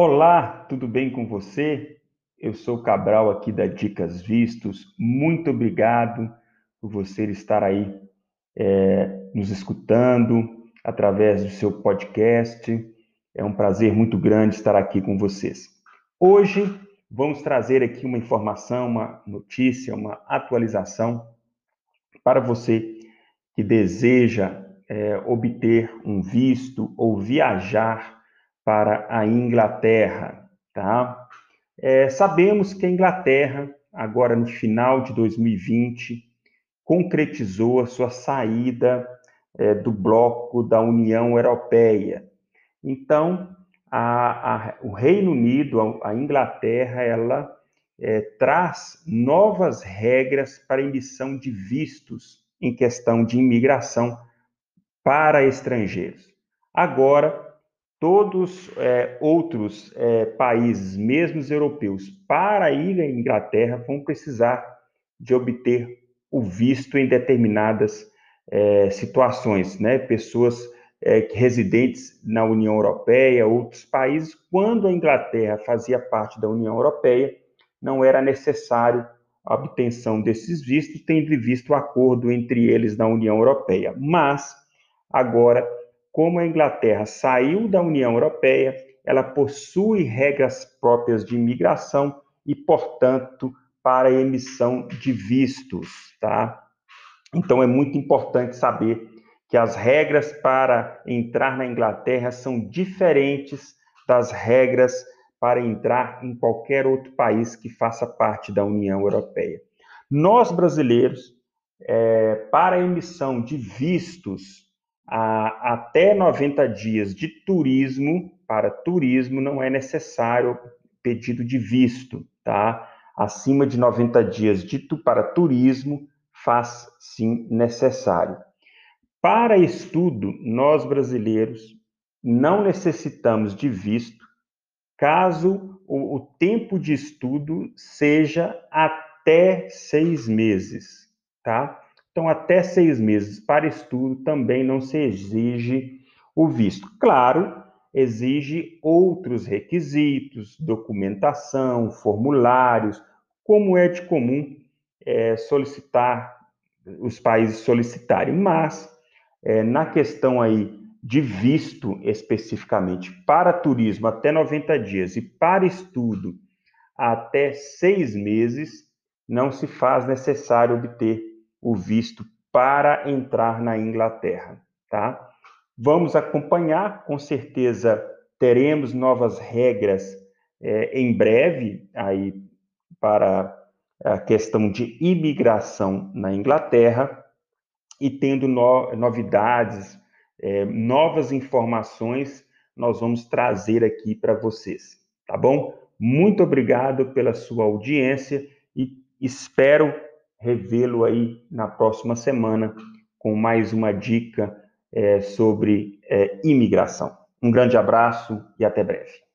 Olá, tudo bem com você? Eu sou Cabral aqui da Dicas Vistos. Muito obrigado por você estar aí é, nos escutando através do seu podcast. É um prazer muito grande estar aqui com vocês. Hoje vamos trazer aqui uma informação, uma notícia, uma atualização para você que deseja é, obter um visto ou viajar para a Inglaterra, tá? É, sabemos que a Inglaterra, agora no final de 2020, concretizou a sua saída é, do bloco da União Europeia. Então, a, a, o Reino Unido, a, a Inglaterra, ela é, traz novas regras para emissão de vistos em questão de imigração para estrangeiros. Agora, todos é, outros é, países, mesmo os europeus, para ir à Inglaterra, vão precisar de obter o visto em determinadas é, situações, né? Pessoas é, residentes na União Europeia, outros países, quando a Inglaterra fazia parte da União Europeia, não era necessário a obtenção desses vistos, tendo visto o acordo entre eles na União Europeia. Mas agora como a Inglaterra saiu da União Europeia, ela possui regras próprias de imigração e, portanto, para emissão de vistos, tá? Então é muito importante saber que as regras para entrar na Inglaterra são diferentes das regras para entrar em qualquer outro país que faça parte da União Europeia. Nós brasileiros, é, para emissão de vistos a, até 90 dias de turismo, para turismo não é necessário pedido de visto, tá? Acima de 90 dias de para turismo faz sim necessário. Para estudo, nós brasileiros não necessitamos de visto, caso o, o tempo de estudo seja até seis meses, tá? Então, até seis meses para estudo também não se exige o visto. Claro, exige outros requisitos, documentação, formulários, como é de comum é, solicitar, os países solicitarem. Mas, é, na questão aí de visto especificamente para turismo até 90 dias e para estudo até seis meses, não se faz necessário obter o visto para entrar na Inglaterra, tá? Vamos acompanhar, com certeza teremos novas regras é, em breve aí para a questão de imigração na Inglaterra e tendo no, novidades, é, novas informações, nós vamos trazer aqui para vocês, tá bom? Muito obrigado pela sua audiência e espero revê-lo aí na próxima semana com mais uma dica é, sobre é, imigração. Um grande abraço e até breve.